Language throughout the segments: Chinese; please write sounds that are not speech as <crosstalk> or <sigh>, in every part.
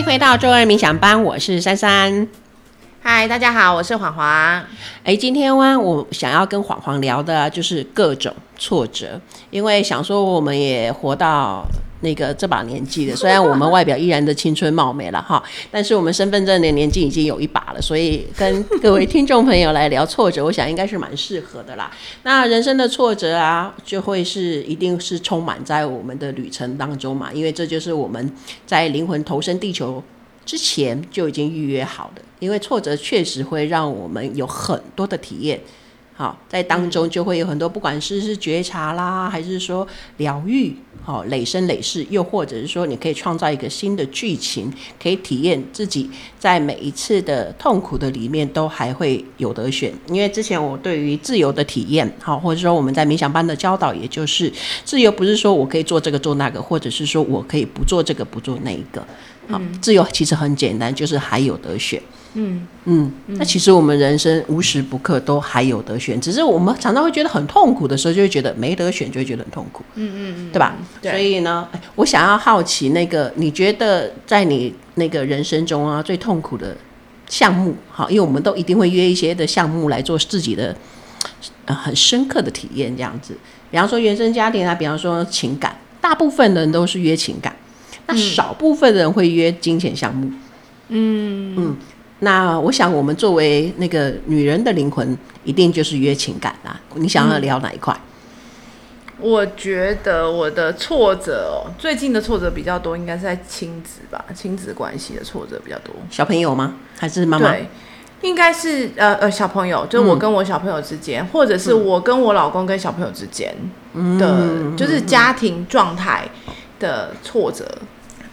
迎回到周二冥想班，我是珊珊。嗨，大家好，我是黄黄。哎，今天呢，我想要跟黄黄聊的就是各种挫折，因为想说我们也活到。那个这把年纪的，虽然我们外表依然的青春貌美了哈，<laughs> 但是我们身份证的年纪已经有一把了，所以跟各位听众朋友来聊挫折，我想应该是蛮适合的啦。那人生的挫折啊，就会是一定是充满在我们的旅程当中嘛，因为这就是我们在灵魂投身地球之前就已经预约好的，因为挫折确实会让我们有很多的体验。好，在当中就会有很多，不管是是觉察啦，还是说疗愈，好，累生累世，又或者是说你可以创造一个新的剧情，可以体验自己在每一次的痛苦的里面都还会有得选。因为之前我对于自由的体验，好，或者说我们在冥想班的教导，也就是自由不是说我可以做这个做那个，或者是说我可以不做这个不做那一个。好，自由其实很简单，就是还有得选。嗯嗯，那其实我们人生无时不刻都还有得选，只是我们常常会觉得很痛苦的时候，就会觉得没得选，就会觉得很痛苦。嗯嗯嗯，对吧？对。所以呢，我想要好奇那个，你觉得在你那个人生中啊，最痛苦的项目，好，因为我们都一定会约一些的项目来做自己的呃很深刻的体验，这样子。比方说原生家庭啊，比方说情感，大部分人都是约情感，那少部分人会约金钱项目。嗯嗯。那我想，我们作为那个女人的灵魂，一定就是约情感啦。你想要聊哪一块？我觉得我的挫折哦，最近的挫折比较多，应该是在亲子吧，亲子关系的挫折比较多。小朋友吗？还是妈妈？对，应该是呃呃小朋友，就是我跟我小朋友之间，嗯、或者是我跟我老公跟小朋友之间的，嗯、就是家庭状态的挫折。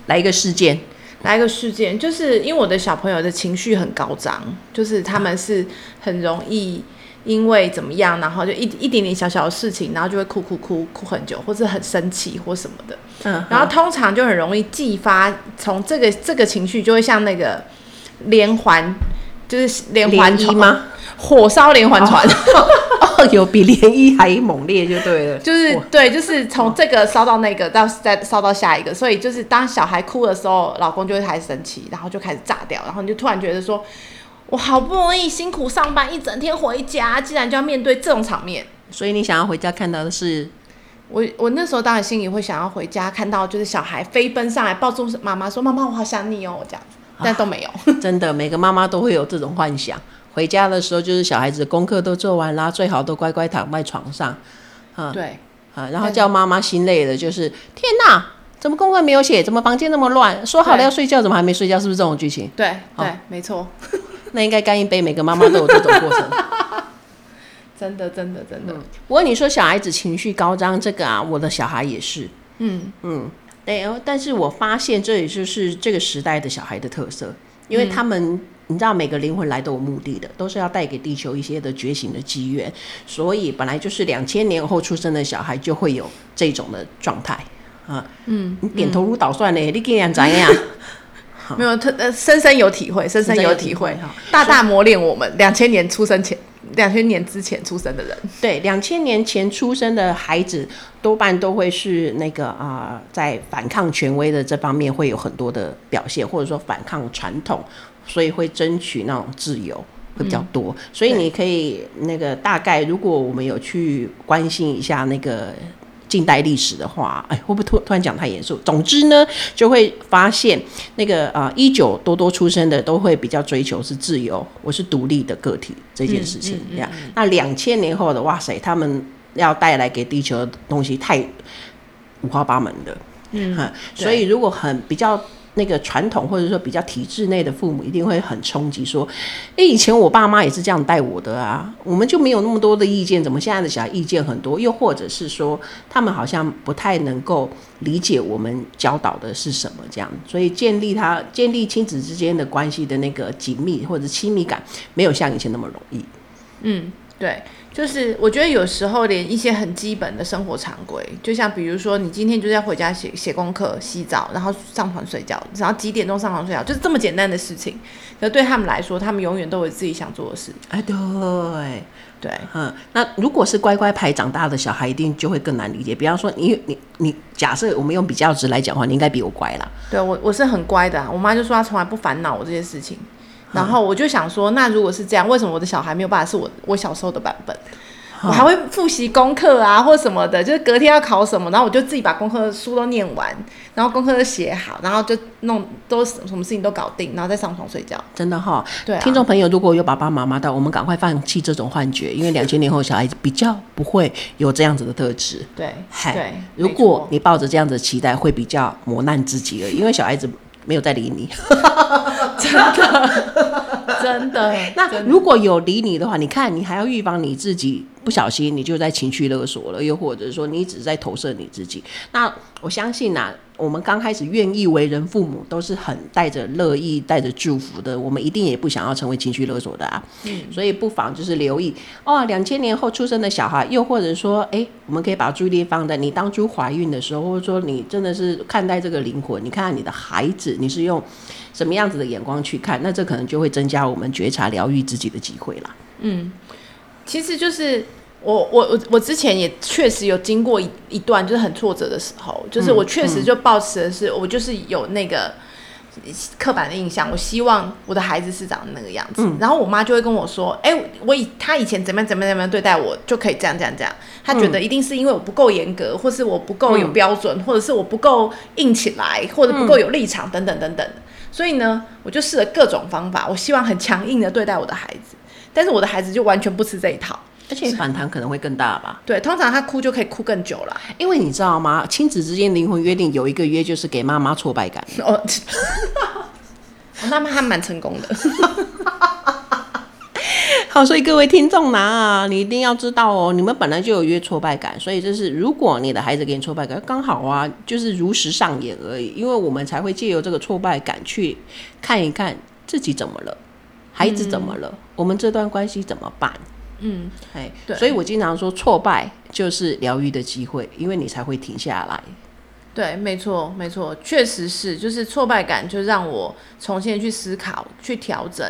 来一个事件。来一个事件，就是因为我的小朋友的情绪很高涨，就是他们是很容易因为怎么样，然后就一一点点小小的事情，然后就会哭哭哭哭很久，或者很生气或什么的。嗯，然后通常就很容易激发，从这个这个情绪就会像那个连环，就是连环一吗？火烧连环船。<laughs> 哦有比涟漪还猛烈就对了，就是对，就是从这个烧到那个，到再烧到下一个，所以就是当小孩哭的时候，老公就会开始生气，然后就开始炸掉，然后你就突然觉得说，我好不容易辛苦上班一整天回家，竟然就要面对这种场面，所以你想要回家看到的是，我我那时候当然心里会想要回家看到，就是小孩飞奔上来抱住妈妈说，妈妈我好想你哦，这样子，但都没有，啊、真的每个妈妈都会有这种幻想。回家的时候，就是小孩子功课都做完啦，最好都乖乖躺在床上，啊，对，啊，然后叫妈妈心累的，就是天哪，怎么功课没有写？怎么房间那么乱？说好了要睡觉，怎么还没睡觉？是不是这种剧情？对，对，没错。<laughs> 那应该干一杯，每个妈妈都有这种过程。<laughs> 真的，真的，真的。不过你说小孩子情绪高涨，这个啊，我的小孩也是。嗯嗯，对，但是我发现这也就是这个时代的小孩的特色，因为他们。嗯你知道每个灵魂来都有目的的，都是要带给地球一些的觉醒的机缘，所以本来就是两千年后出生的小孩就会有这种的状态啊。嗯，你点头如捣蒜呢，嗯、你竟然怎样？<laughs> 没有，他呃，深深有体会，深深有体会，大大磨练我们两千年出生前，两千年之前出生的人。对，两千年前出生的孩子多半都会是那个啊、呃，在反抗权威的这方面会有很多的表现，或者说反抗传统。所以会争取那种自由会比较多，嗯、所以你可以那个大概，如果我们有去关心一下那个近代历史的话，哎，会不会突突然讲太严肃？总之呢，就会发现那个啊，一九多多出生的都会比较追求是自由，我是独立的个体这件事情。这样，那两千年后的哇塞，他们要带来给地球的东西太五花八门的，嗯，所以如果很比较。那个传统或者说比较体制内的父母一定会很冲击，说：“哎，以前我爸妈也是这样带我的啊，我们就没有那么多的意见，怎么现在的小孩意见很多？又或者是说，他们好像不太能够理解我们教导的是什么这样，所以建立他建立亲子之间的关系的那个紧密或者亲密感，没有像以前那么容易。”嗯，对。就是我觉得有时候连一些很基本的生活常规，就像比如说你今天就是要回家写写功课、洗澡，然后上床睡觉，然后几点钟上床睡觉，就是这么简单的事情。那对他们来说，他们永远都有自己想做的事。哎，对。对，嗯，那如果是乖乖牌长大的小孩，一定就会更难理解。比方说你，你你你，假设我们用比较值来讲的话，你应该比我乖啦。对我，我是很乖的啊。我妈就说她从来不烦恼我这些事情，然后我就想说，那如果是这样，为什么我的小孩没有办法是我我小时候的版本？我还会复习功课啊，或什么的，就是隔天要考什么，然后我就自己把功课书都念完，然后功课都写好，然后就弄都什么事情都搞定，然后再上床睡觉。真的哈，对啊。听众朋友，如果有爸爸妈妈的，我们赶快放弃这种幻觉，因为两千年后小孩子比较不会有这样子的特质。对，嗨，对。如果你抱着这样子的期待，会比较磨难自己而已，因为小孩子没有在理你。<laughs> 真的，<laughs> 真的。那如果有理你的话，你看你还要预防你自己。不小心你就在情绪勒索了，又或者说你只是在投射你自己。那我相信呐、啊，我们刚开始愿意为人父母，都是很带着乐意、带着祝福的。我们一定也不想要成为情绪勒索的啊。嗯，所以不妨就是留意哦，两千年后出生的小孩，又或者说，哎，我们可以把注意力放在你当初怀孕的时候，或者说你真的是看待这个灵魂，你看看你的孩子，你是用什么样子的眼光去看，那这可能就会增加我们觉察、疗愈自己的机会了。嗯，其实就是。我我我我之前也确实有经过一一段就是很挫折的时候，就是我确实就抱持的是、嗯嗯、我就是有那个刻板的印象，我希望我的孩子是长那个样子，嗯、然后我妈就会跟我说，哎、欸，我以他以前怎么样怎么样怎么样对待我，就可以这样这样这样，他觉得一定是因为我不够严格，或是我不够有标准，嗯、或者是我不够硬起来，或者不够有立场等等等等，所以呢，我就试了各种方法，我希望很强硬的对待我的孩子，但是我的孩子就完全不吃这一套。而且反弹可能会更大吧？对，通常他哭就可以哭更久了，因为你知道吗？亲子之间灵魂约定有一个约，就是给妈妈挫败感。<laughs> <laughs> 哦，那妈还蛮成功的。<laughs> 好，所以各位听众啊，你一定要知道哦，你们本来就有约挫败感，所以就是如果你的孩子给你挫败感，刚好啊，就是如实上演而已。因为我们才会借由这个挫败感去看一看自己怎么了，孩子怎么了，嗯、我们这段关系怎么办？嗯，哎，对，所以我经常说，挫败就是疗愈的机会，因为你才会停下来。对，没错，没错，确实是，就是挫败感，就让我重新去思考，去调整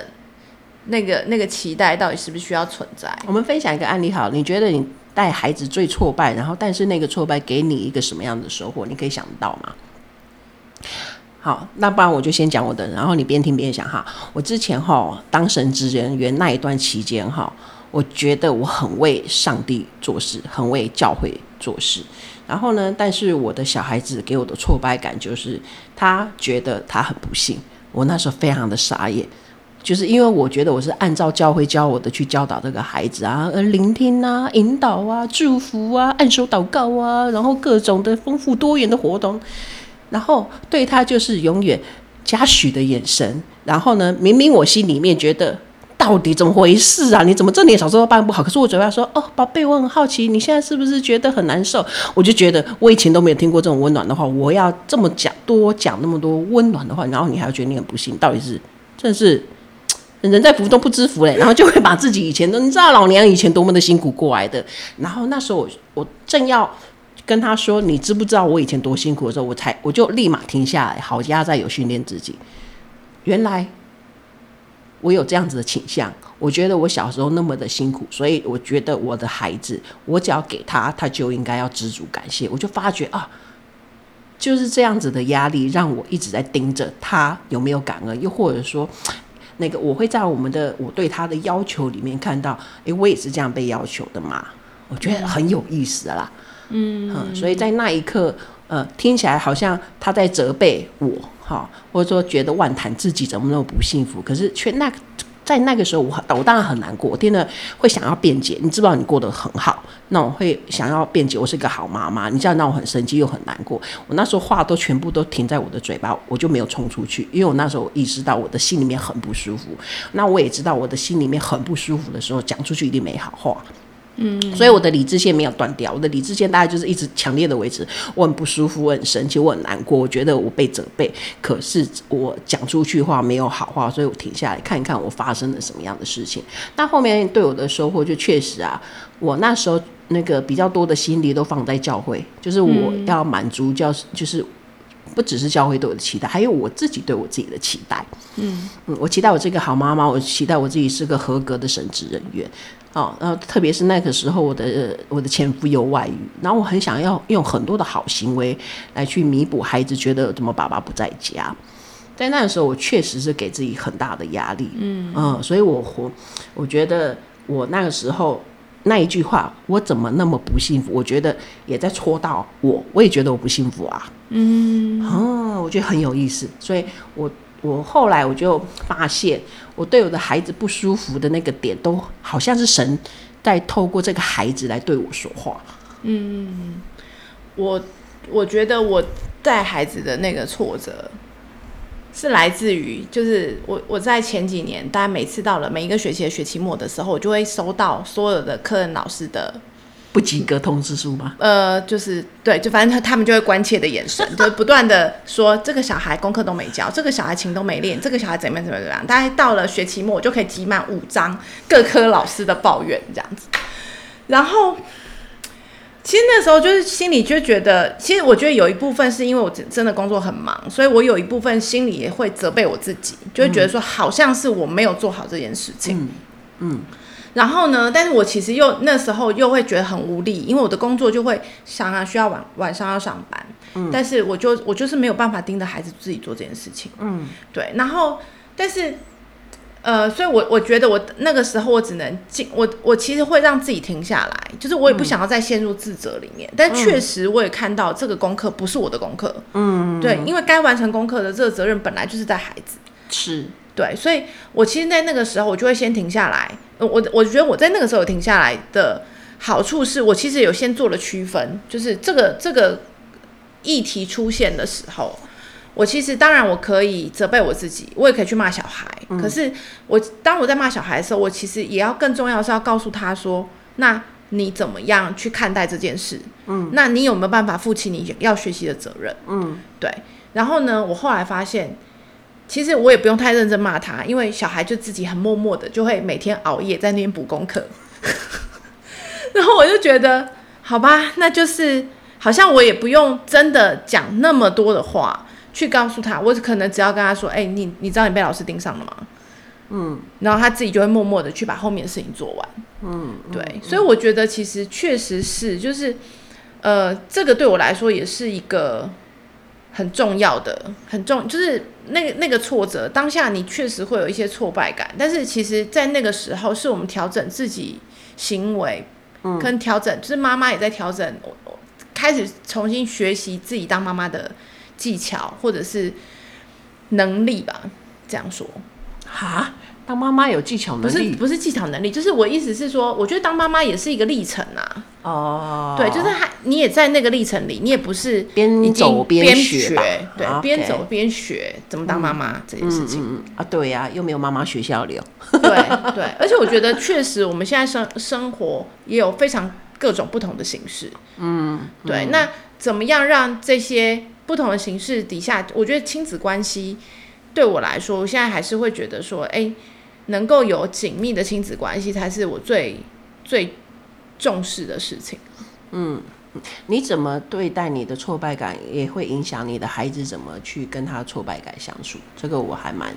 那个那个期待到底是不是需要存在。我们分享一个案例，好，你觉得你带孩子最挫败，然后但是那个挫败给你一个什么样的收获？你可以想到吗？好，那不然我就先讲我的，然后你边听边想哈。我之前哈当神职人员那一段期间哈。我觉得我很为上帝做事，很为教会做事。然后呢，但是我的小孩子给我的挫败感就是，他觉得他很不幸。我那时候非常的傻眼，就是因为我觉得我是按照教会教我的去教导这个孩子啊，而聆听啊、引导啊、祝福啊、按手祷告啊，然后各种的丰富多元的活动，然后对他就是永远嘉许的眼神。然后呢，明明我心里面觉得。到底怎么回事啊？你怎么这点小时候办不好？可是我嘴巴说哦，宝贝，我很好奇，你现在是不是觉得很难受？我就觉得我以前都没有听过这种温暖的话，我要这么讲多讲那么多温暖的话，然后你还要觉得你很不幸，到底是真的是人在福中不知福嘞？然后就会把自己以前都你知道老娘以前多么的辛苦过来的，然后那时候我我正要跟他说，你知不知道我以前多辛苦的时候，我才我就立马停下来，好家在有训练自己，原来。我有这样子的倾向，我觉得我小时候那么的辛苦，所以我觉得我的孩子，我只要给他，他就应该要知足感谢。我就发觉啊，就是这样子的压力，让我一直在盯着他有没有感恩，又或者说，那个我会在我们的我对他的要求里面看到，诶，我也是这样被要求的嘛，我觉得很有意思啦，嗯，嗯，所以在那一刻，呃，听起来好像他在责备我。哈，或者说觉得万谈自己怎么那么不幸福，可是却那在那个时候我，我我当然很难过，我听了会想要辩解。你知不知道你过得很好，那我会想要辩解，我是一个好妈妈。你这样让我很生气又很难过。我那时候话都全部都停在我的嘴巴，我就没有冲出去，因为我那时候意识到我的心里面很不舒服。那我也知道我的心里面很不舒服的时候，讲出去一定没好话。嗯，所以我的理智线没有断掉，我的理智线大概就是一直强烈的维持。我很不舒服，我很生气，我很难过，我觉得我被责备，可是我讲出去话没有好话，所以我停下来看一看我发生了什么样的事情。那后面对我的收获就确实啊，我那时候那个比较多的心力都放在教会，就是我要满足教，就是不只是教会对我的期待，还有我自己对我自己的期待。嗯嗯，我期待我这个好妈妈，我期待我自己是个合格的神职人员。哦，然后特别是那个时候，我的我的前夫有外遇，然后我很想要用很多的好行为来去弥补孩子觉得怎么爸爸不在家。在那个时候，我确实是给自己很大的压力，嗯嗯，所以我活我觉得我那个时候那一句话，我怎么那么不幸福？我觉得也在戳到我，我也觉得我不幸福啊，嗯，哦，我觉得很有意思，所以我。我后来我就发现，我对我的孩子不舒服的那个点，都好像是神在透过这个孩子来对我说话。嗯，我我觉得我带孩子的那个挫折，是来自于，就是我我在前几年，大家每次到了每一个学期的学期末的时候，我就会收到所有的科任老师的。不及格通知书吗？呃，就是对，就反正他他们就会关切的眼神，就不断的说这个小孩功课都没教，这个小孩琴都没练，这个小孩怎么样怎么样怎么样。大概到了学期末，我就可以集满五张各科老师的抱怨这样子。然后，其实那时候就是心里就觉得，其实我觉得有一部分是因为我真真的工作很忙，所以我有一部分心里也会责备我自己，就会觉得说好像是我没有做好这件事情。嗯。嗯然后呢，但是我其实又那时候又会觉得很无力，因为我的工作就会想啊，需要晚晚上要上班，嗯，但是我就我就是没有办法盯着孩子自己做这件事情，嗯，对。然后，但是，呃，所以我我觉得我那个时候我只能进，我我其实会让自己停下来，就是我也不想要再陷入自责里面。嗯，但确实我也看到这个功课不是我的功课，嗯，对，因为该完成功课的这个责任本来就是在孩子，是。对，所以我其实，在那个时候，我就会先停下来。我我觉得我在那个时候停下来的好处是，我其实有先做了区分，就是这个这个议题出现的时候，我其实当然我可以责备我自己，我也可以去骂小孩。嗯。可是我当我在骂小孩的时候，我其实也要更重要的是要告诉他说，那你怎么样去看待这件事？嗯，那你有没有办法负起你要学习的责任？嗯，对。然后呢，我后来发现。其实我也不用太认真骂他，因为小孩就自己很默默的就会每天熬夜在那边补功课，<laughs> 然后我就觉得好吧，那就是好像我也不用真的讲那么多的话去告诉他，我可能只要跟他说，哎、欸，你你知道你被老师盯上了吗？嗯，然后他自己就会默默的去把后面的事情做完。嗯，对，嗯、所以我觉得其实确实是，就是呃，这个对我来说也是一个。很重要的，很重，就是那个那个挫折，当下你确实会有一些挫败感，但是其实，在那个时候，是我们调整自己行为，嗯，跟调整，就是妈妈也在调整，我开始重新学习自己当妈妈的技巧或者是能力吧，这样说，哈。当妈妈有技巧能力，不是不是技巧能力，就是我意思是说，我觉得当妈妈也是一个历程啊。哦，对，就是还你也在那个历程里，你也不是边走边学，对，边.走边学怎么当妈妈这件事情、嗯嗯、啊。对呀、啊，又没有妈妈学校里。对对，而且我觉得确实，我们现在生生活也有非常各种不同的形式。嗯，对嗯，那怎么样让这些不同的形式底下，我觉得亲子关系对我来说，我现在还是会觉得说，哎、能够有紧密的亲子关系，才是我最最重视的事情。嗯，你怎么对待你的挫败感，也会影响你的孩子怎么去跟他挫败感相处。这个我还蛮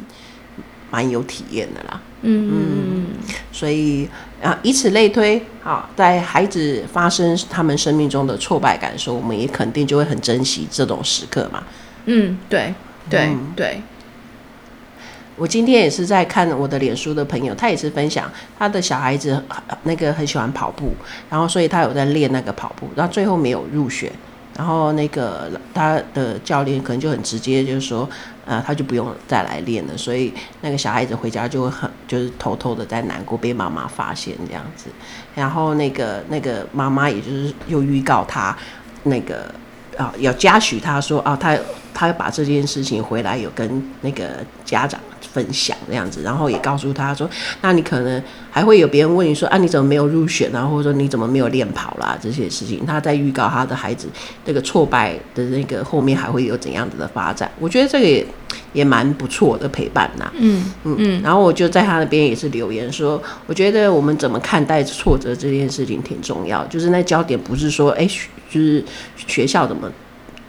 蛮有体验的啦。嗯嗯，所以啊，以此类推，好，在孩子发生他们生命中的挫败感的时候，我们也肯定就会很珍惜这种时刻嘛。嗯，对对、嗯、对。我今天也是在看我的脸书的朋友，他也是分享他的小孩子那个很喜欢跑步，然后所以他有在练那个跑步，然后最后没有入选，然后那个他的教练可能就很直接就是说，呃，他就不用再来练了，所以那个小孩子回家就会很就是偷偷的在难过，被妈妈发现这样子，然后那个那个妈妈也就是又预告他那个啊要嘉许他说啊他他把这件事情回来有跟那个家长。分享这样子，然后也告诉他说，那你可能还会有别人问你说啊，你怎么没有入选啊，或者说你怎么没有练跑啦这些事情，他在预告他的孩子这个挫败的那个后面还会有怎样子的发展，我觉得这个也也蛮不错的陪伴呐，嗯嗯嗯，然后我就在他那边也是留言说，我觉得我们怎么看待挫折这件事情挺重要，就是那焦点不是说哎、欸，就是学校怎么。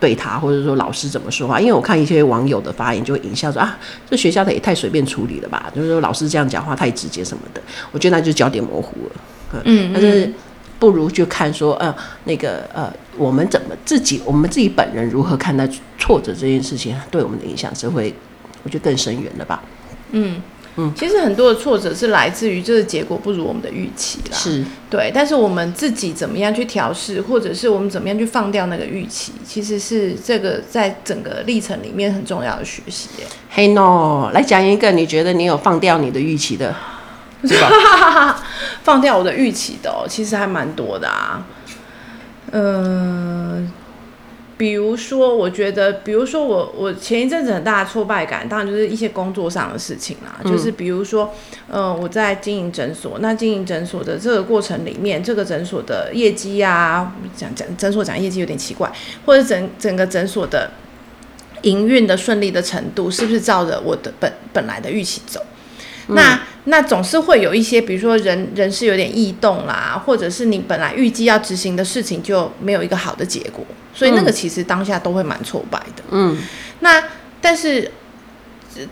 对他，或者说老师怎么说话？因为我看一些网友的发言，就会引笑说啊，这学校的也太随便处理了吧？就是说老师这样讲话太直接什么的，我觉得那就焦点模糊了。嗯，但是不如就看说，呃，那个呃，我们怎么自己，我们自己本人如何看待挫折这件事情，对我们的影响是会，我觉得更深远了吧。嗯。嗯，其实很多的挫折是来自于这个结果不如我们的预期啦，是对，但是我们自己怎么样去调试，或者是我们怎么样去放掉那个预期，其实是这个在整个历程里面很重要的学习。嘿，no，来讲一个你觉得你有放掉你的预期的，是吧？<laughs> 放掉我的预期的哦，其实还蛮多的啊，嗯、呃。比如说，我觉得，比如说我我前一阵子很大的挫败感，当然就是一些工作上的事情啦。嗯、就是比如说，呃，我在经营诊所，那经营诊所的这个过程里面，这个诊所的业绩啊，讲讲诊所讲业绩有点奇怪，或者整整个诊所的营运的顺利的程度，是不是照着我的本本来的预期走？嗯、那那总是会有一些，比如说人人事有点异动啦，或者是你本来预计要执行的事情就没有一个好的结果。所以那个其实当下都会蛮挫败的。嗯，那但是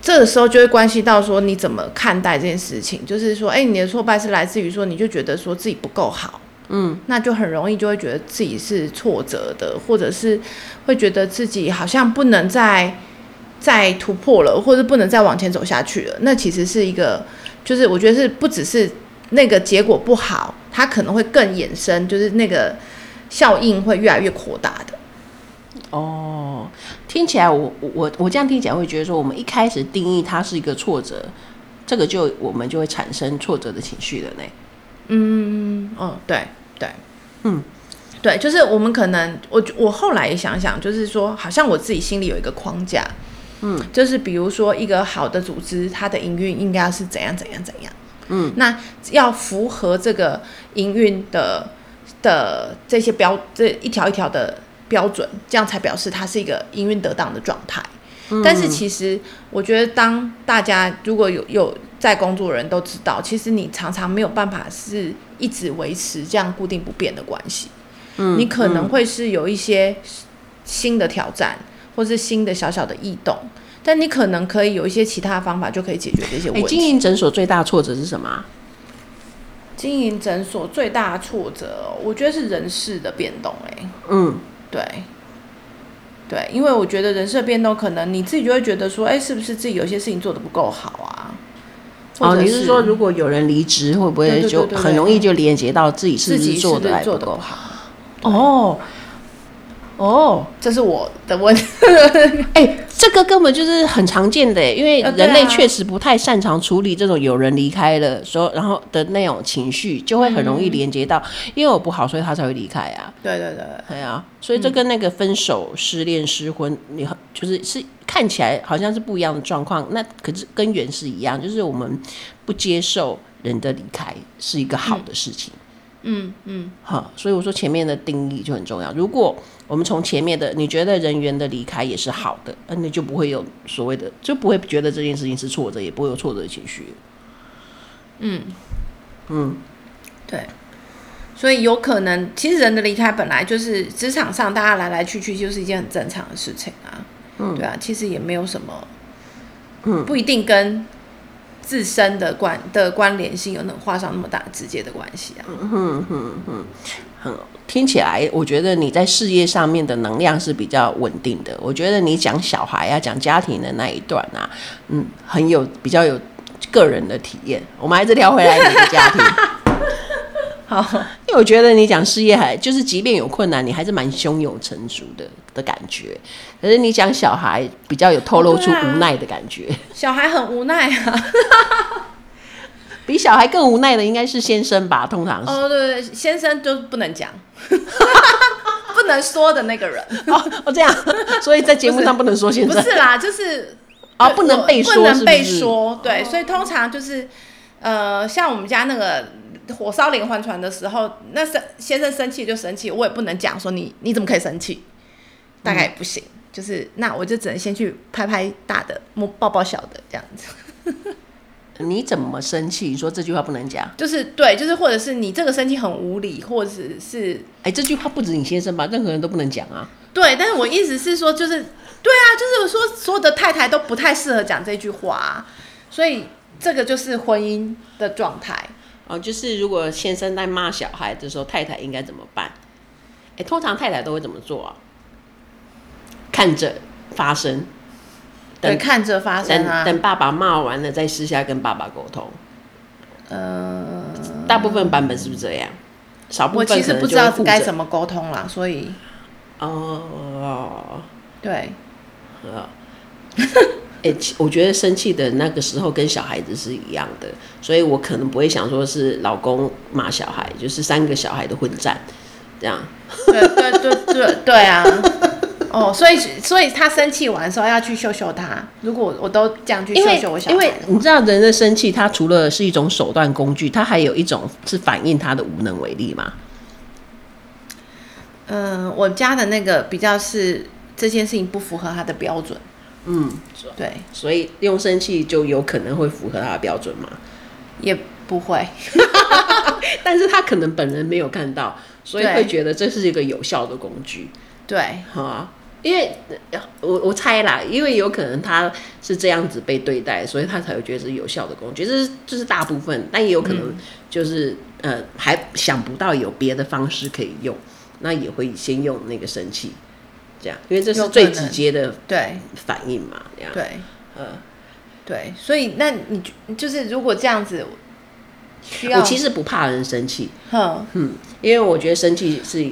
这个时候就会关系到说你怎么看待这件事情，就是说，哎，你的挫败是来自于说你就觉得说自己不够好，嗯，那就很容易就会觉得自己是挫折的，或者是会觉得自己好像不能再再突破了，或者不能再往前走下去了。那其实是一个，就是我觉得是不只是那个结果不好，它可能会更衍生，就是那个。效应会越来越扩大的。哦，听起来我我我这样听起来会觉得说，我们一开始定义它是一个挫折，这个就我们就会产生挫折的情绪了呢。嗯，哦，对对，嗯，对，就是我们可能我我后来也想想，就是说，好像我自己心里有一个框架，嗯，就是比如说一个好的组织，它的营运应该是怎样怎样怎样，嗯，那要符合这个营运的。的这些标，这一条一条的标准，这样才表示它是一个营运得当的状态。嗯、但是其实，我觉得当大家如果有有在工作的人都知道，其实你常常没有办法是一直维持这样固定不变的关系。嗯，你可能会是有一些新的挑战，或是新的小小的异动，但你可能可以有一些其他方法就可以解决这些问题。欸、经营诊所最大挫折是什么？经营诊所最大的挫折，我觉得是人事的变动。哎，嗯，对，对，因为我觉得人事的变动，可能你自己就会觉得说，哎，是不是自己有些事情做的不够好啊？哦，你是说如果有人离职，会不会就很容易就连接到自己是不是做得还不够好？哦。哦，这是我的问题。<laughs> 哎、欸，这个根本就是很常见的，因为人类确实不太擅长处理这种有人离开了说，然后的那种情绪，就会很容易连接到，嗯、因为我不好，所以他才会离开啊。对对对，对啊，所以这跟那个分手、失恋、失婚，你就是是看起来好像是不一样的状况，那可是根源是一样，就是我们不接受人的离开是一个好的事情。嗯嗯嗯，好，所以我说前面的定义就很重要。如果我们从前面的，你觉得人员的离开也是好的，那你就不会有所谓的，就不会觉得这件事情是挫折，也不会有挫折的情绪。嗯嗯，对。所以有可能，其实人的离开本来就是职场上大家来来去去，就是一件很正常的事情啊。嗯，对啊，其实也没有什么，嗯，不一定跟自身的关的关联性有能画上那么大直接的关系啊。嗯哼哼哼，很。听起来，我觉得你在事业上面的能量是比较稳定的。我觉得你讲小孩啊，讲家庭的那一段啊，嗯，很有比较有个人的体验。我们还是聊回来你的家庭。好，<laughs> 因为我觉得你讲事业还就是，即便有困难，你还是蛮胸有成竹的的感觉。可是你讲小孩，比较有透露出无奈的感觉。<laughs> 小孩很无奈啊。<laughs> 比小孩更无奈的应该是先生吧，通常是。哦，对对，先生就不能讲，不能说的那个人。哦哦，这样，所以在节目上不能说先生。不是，啦，就是啊，不能被说，不能被说？对，所以通常就是，呃，像我们家那个火烧连环船的时候，那生先生生气就生气，我也不能讲说你你怎么可以生气，大概也不行，嗯、就是那我就只能先去拍拍大的，摸抱抱小的这样子。你怎么生气？你说这句话不能讲，就是对，就是或者是你这个生气很无理，或者是哎、欸，这句话不止你先生吧，任何人都不能讲啊。对，但是我意思是说，就是对啊，就是说所有的太太都不太适合讲这句话啊，所以这个就是婚姻的状态哦。就是如果先生在骂小孩的时候，太太应该怎么办？哎、欸，通常太太都会怎么做啊？看着发生。对，看着发生啊。等爸爸骂完了，再私下跟爸爸沟通。呃，大部分版本是不是这样？少部分我其实不知道该怎么沟通啦，所以。哦。对。呃。<laughs> 哎、欸，我觉得生气的那个时候跟小孩子是一样的，所以我可能不会想说是老公骂小孩，就是三个小孩的混战，这样。对对对对对啊。哦，所以所以他生气完的时候要去秀秀他。如果我都这样去秀秀我小孩，因为你知道人的生气，他除了是一种手段工具，他还有一种是反映他的无能为力嘛。嗯，我家的那个比较是这件事情不符合他的标准。嗯，对，所以用生气就有可能会符合他的标准吗？也不会，<laughs> 但是他可能本人没有看到，所以会觉得这是一个有效的工具。对，好。因为我我猜啦，因为有可能他是这样子被对待，所以他才会觉得是有效的工具。这是这是大部分，但也有可能就是、嗯、呃还想不到有别的方式可以用，那也会先用那个生气，这样，因为这是最直接的对。反应嘛。这样，对，呃，对，所以那你就是如果这样子，我其实不怕人生气，嗯，因为我觉得生气是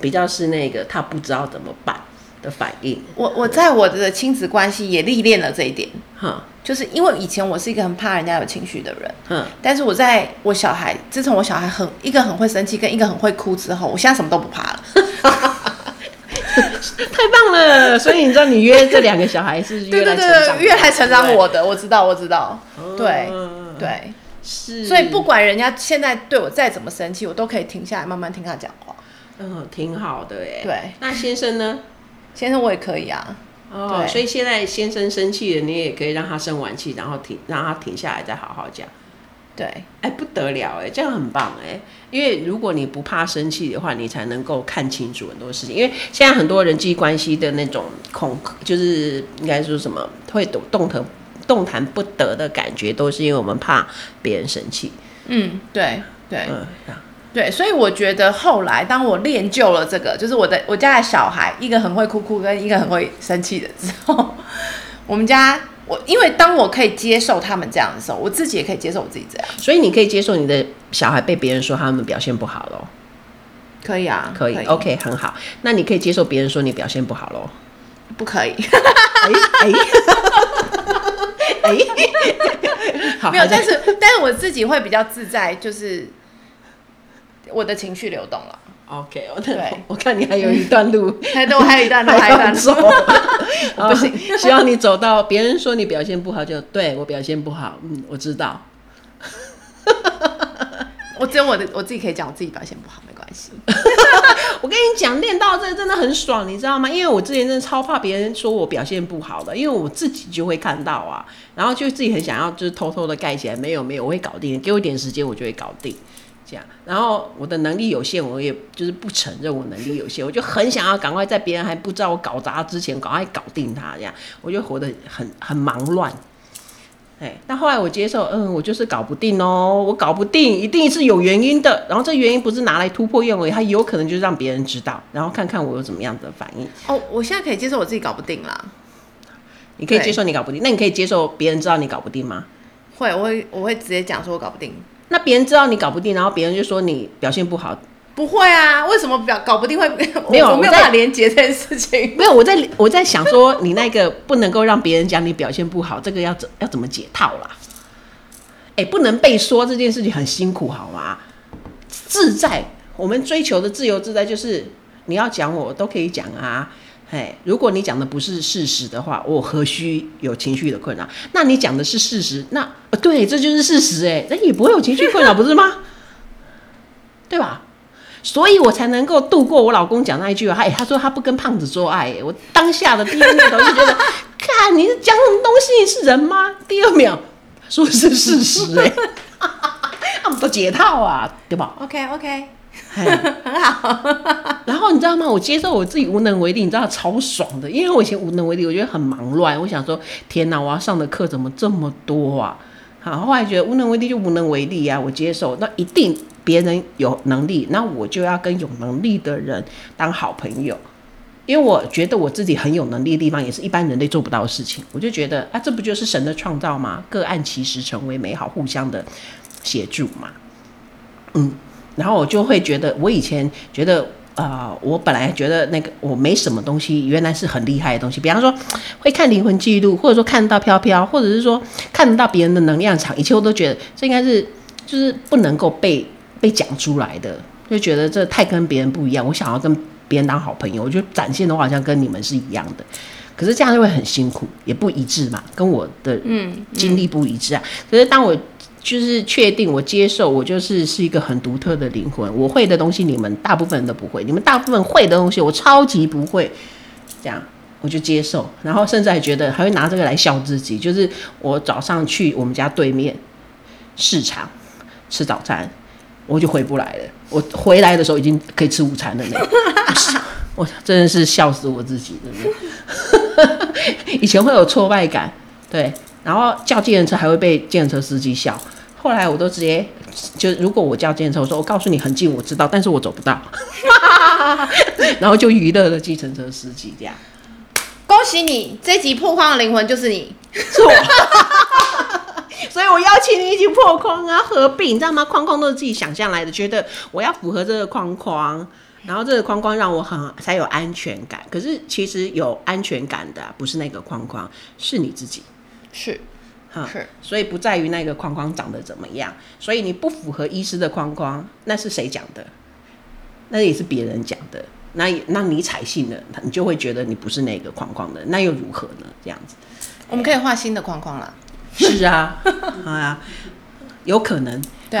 比较是那个他不知道怎么办。的反应，我我在我的亲子关系也历练了这一点，哈，就是因为以前我是一个很怕人家有情绪的人，嗯，但是我在我小孩，自从我小孩很一个很会生气，跟一个很会哭之后，我现在什么都不怕了，<laughs> 太棒了！所以你知道，你约这两个小孩是越来成长，越来成长我的，我知道，我知道，对。对，是，所以不管人家现在对我再怎么生气，我都可以停下来，慢慢听他讲话，嗯，挺好的哎，对，那先生呢？先生，我也可以啊。哦，对，所以现在先生生气了，你也可以让他生完气，然后停，让他停下来，再好好讲。对，哎，不得了，哎，这样很棒，哎，因为如果你不怕生气的话，你才能够看清楚很多事情。因为现在很多人际关系的那种恐，就是应该说什么会动动弹动弹不得的感觉，都是因为我们怕别人生气。嗯，对对。嗯。对，所以我觉得后来当我练就了这个，就是我的我家的小孩，一个很会哭哭，跟一个很会生气的之后，<laughs> 我们家我因为当我可以接受他们这样的时候，我自己也可以接受我自己这样。所以你可以接受你的小孩被别人说他们表现不好喽？可以啊，可以，可以，OK，很好。那你可以接受别人说你表现不好喽？不可以。哎哎哎，<laughs> <laughs> 好，没有，但是但是我自己会比较自在，就是。我的情绪流动了。OK，我对，<laughs> 我看你还有一段路，<laughs> 还对，我还有一段路 <laughs> 还要走。不行，希望你走到别人说你表现不好，就对我表现不好。嗯，我知道。我只有我的我自己可以讲，我自己表现不好没关系。我跟你讲，练到这个真的很爽，你知道吗？因为我之前真的超怕别人说我表现不好的，因为我自己就会看到啊，然后就自己很想要，就是偷偷的盖起来。没有没有，我会搞定，给我一点时间，我就会搞定。这样，然后我的能力有限，我也就是不承认我能力有限，我就很想要赶快在别人还不知道我搞砸之前，赶快搞定他。这样，我就活得很很忙乱。哎，但后来我接受，嗯，我就是搞不定哦，我搞不定，一定是有原因的。然后这原因不是拿来突破愿望，它有可能就是让别人知道，然后看看我有怎么样的反应。哦，我现在可以接受我自己搞不定啦。你可以接受你搞不定，那你可以接受别人知道你搞不定吗？会，我会，我会直接讲说我搞不定。那别人知道你搞不定，然后别人就说你表现不好，不会啊？为什么表搞不定会 <laughs> 没有？我没有办法连接这件事情。没有，我在我在想说，你那个不能够让别人讲你表现不好，这个要怎要怎么解套啦？哎、欸，不能被说这件事情很辛苦，好吗？自在，我们追求的自由自在就是你要讲我都可以讲啊。哎，如果你讲的不是事实的话，我何须有情绪的困扰？那你讲的是事实，那对，这就是事实，哎，那也不会有情绪困扰，<laughs> 不是吗？对吧？所以我才能够度过我老公讲那一句话，哎，他说他不跟胖子做爱，我当下的第一念头就觉得，<laughs> 看你是讲什么东西，你是人吗？第二秒说是事实，哎，<laughs> 他们都解套啊，对吧？OK OK。很 <laughs> 好，然后你知道吗？我接受我自己无能为力，你知道超爽的，因为我以前无能为力，我觉得很忙乱。我想说，天哪，我要上的课怎么这么多啊？好，后来觉得无能为力就无能为力啊，我接受。那一定别人有能力，那我就要跟有能力的人当好朋友，因为我觉得我自己很有能力的地方，也是一般人类做不到的事情。我就觉得啊，这不就是神的创造吗？各按其实成为美好，互相的协助嘛。嗯。然后我就会觉得，我以前觉得，啊、呃，我本来觉得那个我没什么东西，原来是很厉害的东西。比方说，会看灵魂记录，或者说看得到飘飘，或者是说看得到别人的能量场，以前我都觉得这应该是就是不能够被被讲出来的，就觉得这太跟别人不一样。我想要跟别人当好朋友，我觉得展现的话好像跟你们是一样的，可是这样就会很辛苦，也不一致嘛，跟我的嗯经历不一致啊。嗯嗯、可是当我就是确定我接受，我就是是一个很独特的灵魂。我会的东西，你们大部分都不会；你们大部分会的东西，我超级不会。这样我就接受，然后甚至还觉得还会拿这个来笑自己。就是我早上去我们家对面市场吃早餐，我就回不来了。我回来的时候已经可以吃午餐了呢。<laughs> 我真的是笑死我自己，真的。<laughs> 以前会有挫败感，对，然后叫计程车还会被计程车司机笑。后来我都直接就，如果我叫计程车，我说我告诉你很近，我知道，但是我走不到，<laughs> 然后就娱乐了计程车司机这样。恭喜你，这集破框的灵魂就是你，是我。<laughs> 所以我邀请你一起破框啊，合并，你知道吗？框框都是自己想象来的，觉得我要符合这个框框，然后这个框框让我很才有安全感。可是其实有安全感的不是那个框框，是你自己，是。是，所以不在于那个框框长得怎么样，所以你不符合医师的框框，那是谁讲的？那也是别人讲的。那那你采信了，你就会觉得你不是那个框框的，那又如何呢？这样子，我们可以画新的框框了。是啊，<laughs> 啊，有可能。对。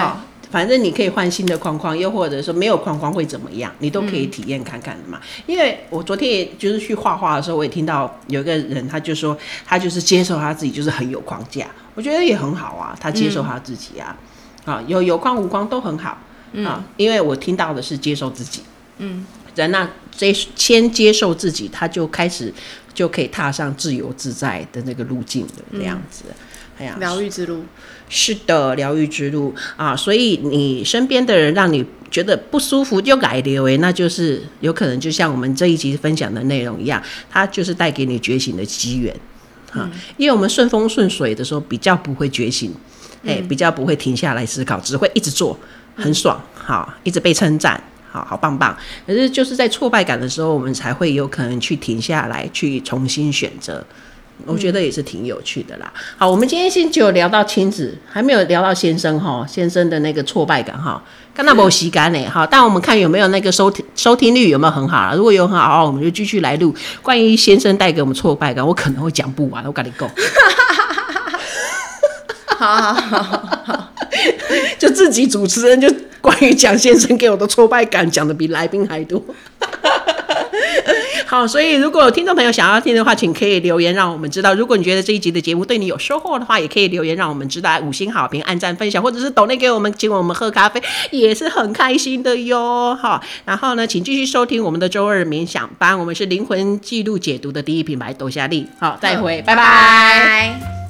反正你可以换新的框框，又或者说没有框框会怎么样，你都可以体验看看的嘛。嗯、因为我昨天也就是去画画的时候，我也听到有一个人，他就说他就是接受他自己，就是很有框架，我觉得也很好啊。他接受他自己啊，嗯、啊，有有框无框都很好、嗯、啊。因为我听到的是接受自己，嗯，人那这先接受自己，他就开始就可以踏上自由自在的那个路径的这样子。嗯哎呀，疗愈之路是的，疗愈之路啊，所以你身边的人让你觉得不舒服就改掉诶，那就是有可能就像我们这一集分享的内容一样，它就是带给你觉醒的机缘啊。嗯、因为我们顺风顺水的时候比较不会觉醒，哎、嗯，比较不会停下来思考，只会一直做，很爽，好，一直被称赞，好好棒棒。可是就是在挫败感的时候，我们才会有可能去停下来，去重新选择。我觉得也是挺有趣的啦。好，我们今天先就聊到亲子，还没有聊到先生哈，先生的那个挫败感哈，看到没有洗干呢？好，但我们看有没有那个收听收听率有没有很好啊？如果有很好，我们就继续来录关于先生带给我们挫败感。我可能会讲不完，我跟你讲。<laughs> 好好好好好，就自己主持人就关于讲先生给我的挫败感讲的比来宾还多。好，所以如果有听众朋友想要听的话，请可以留言让我们知道。如果你觉得这一集的节目对你有收获的话，也可以留言让我们知道，五星好评、按赞、分享，或者是抖内给我们，请我们喝咖啡，也是很开心的哟。好，然后呢，请继续收听我们的周二冥想班，我们是灵魂记录解读的第一品牌，抖夏利。好，再会，拜拜。